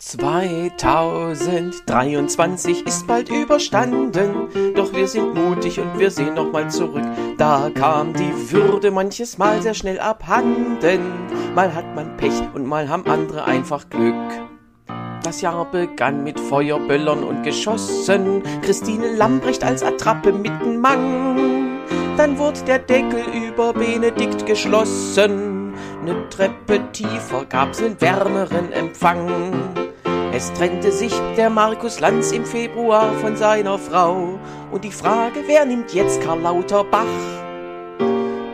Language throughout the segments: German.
2023 ist bald überstanden, doch wir sind mutig und wir sehen nochmal zurück. Da kam die Würde manches Mal sehr schnell abhanden. Mal hat man Pech und mal haben andere einfach Glück. Das Jahr begann mit Feuerböllern und Geschossen, Christine Lambrecht als Attrappe mitten Mang. Dann wurde der Deckel über Benedikt geschlossen, ne Treppe tiefer gab's nen wärmeren Empfang. Es trennte sich der Markus Lanz im Februar von seiner Frau. Und die Frage, wer nimmt jetzt Karl Lauterbach?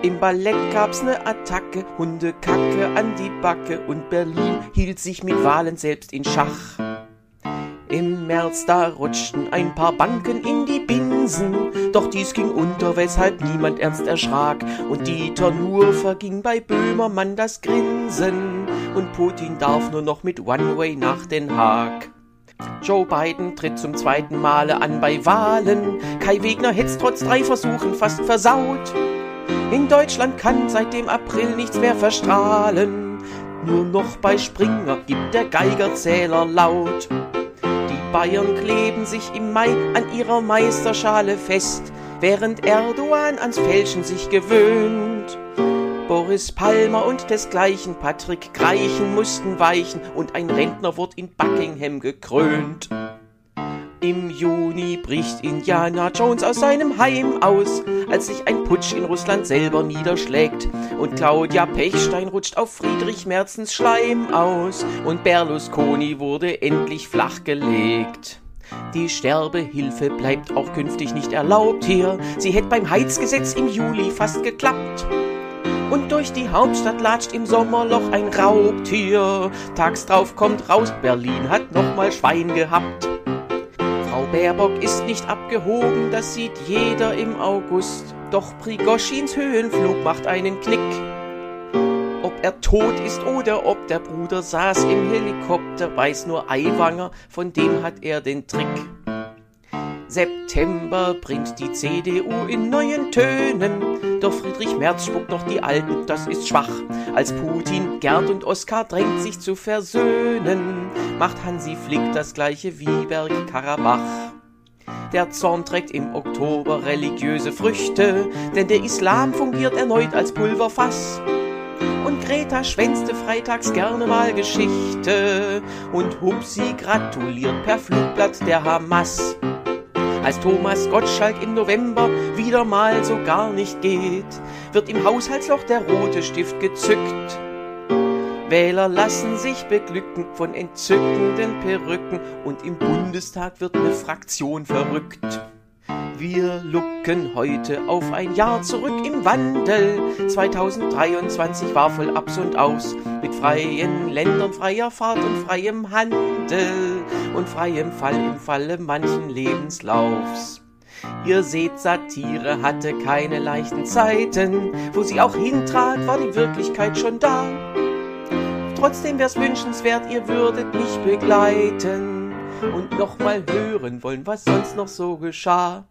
Im Ballett gab's ne Attacke, Hundekacke an die Backe und Berlin hielt sich mit Wahlen selbst in Schach. Im März da rutschten ein paar Banken in die Binsen, doch dies ging unter, weshalb niemand ernst erschrak. Und Dieter nur verging bei Böhmermann das Grinsen, und Putin darf nur noch mit One-Way nach Den Haag. Joe Biden tritt zum zweiten Male an bei Wahlen. Kai Wegner hätt's trotz drei Versuchen fast versaut. In Deutschland kann seit dem April nichts mehr verstrahlen. Nur noch bei Springer gibt der Geigerzähler laut. Bayern kleben sich im Mai an ihrer Meisterschale fest, während Erdogan ans Fälschen sich gewöhnt. Boris Palmer und desgleichen Patrick Greichen mussten weichen und ein Rentner wurde in Buckingham gekrönt. Im Juni bricht Indiana Jones aus seinem Heim aus, als sich ein Putsch in Russland selber niederschlägt. Und Claudia Pechstein rutscht auf Friedrich Merzens Schleim aus. Und Berlusconi wurde endlich flachgelegt. Die Sterbehilfe bleibt auch künftig nicht erlaubt hier. Sie hätte beim Heizgesetz im Juli fast geklappt. Und durch die Hauptstadt latscht im Sommerloch ein Raubtier. Tags drauf kommt raus, Berlin hat nochmal Schwein gehabt. Baerbock ist nicht abgehoben, das sieht jeder im August. Doch Prigoschins Höhenflug macht einen Knick. Ob er tot ist oder ob der Bruder saß im Helikopter, weiß nur Aiwanger, von dem hat er den Trick. September bringt die CDU in neuen Tönen, doch Friedrich Merz spuckt noch die Alten, das ist schwach. Als Putin, Gerd und Oskar drängt sich zu versöhnen, macht Hansi Flick das gleiche wie Berg-Karabach. Der Zorn trägt im Oktober religiöse Früchte, denn der Islam fungiert erneut als Pulverfass. Und Greta schwänzte freitags gerne mal Geschichte und Hupsi gratuliert per Flugblatt der Hamas als Thomas Gottschalk im November wieder mal so gar nicht geht, wird im Haushaltsloch der rote Stift gezückt. Wähler lassen sich beglücken von entzückenden Perücken und im Bundestag wird eine Fraktion verrückt. Wir lucken heute auf ein Jahr zurück im Wandel. 2023 war voll Abs und Aus mit freien Ländern, freier Fahrt und freiem Handel und freiem Fall im Falle manchen Lebenslaufs. Ihr seht, Satire hatte keine leichten Zeiten. Wo sie auch hintrat, war die Wirklichkeit schon da. Trotzdem wär's wünschenswert, ihr würdet mich begleiten und nochmal hören wollen, was sonst noch so geschah.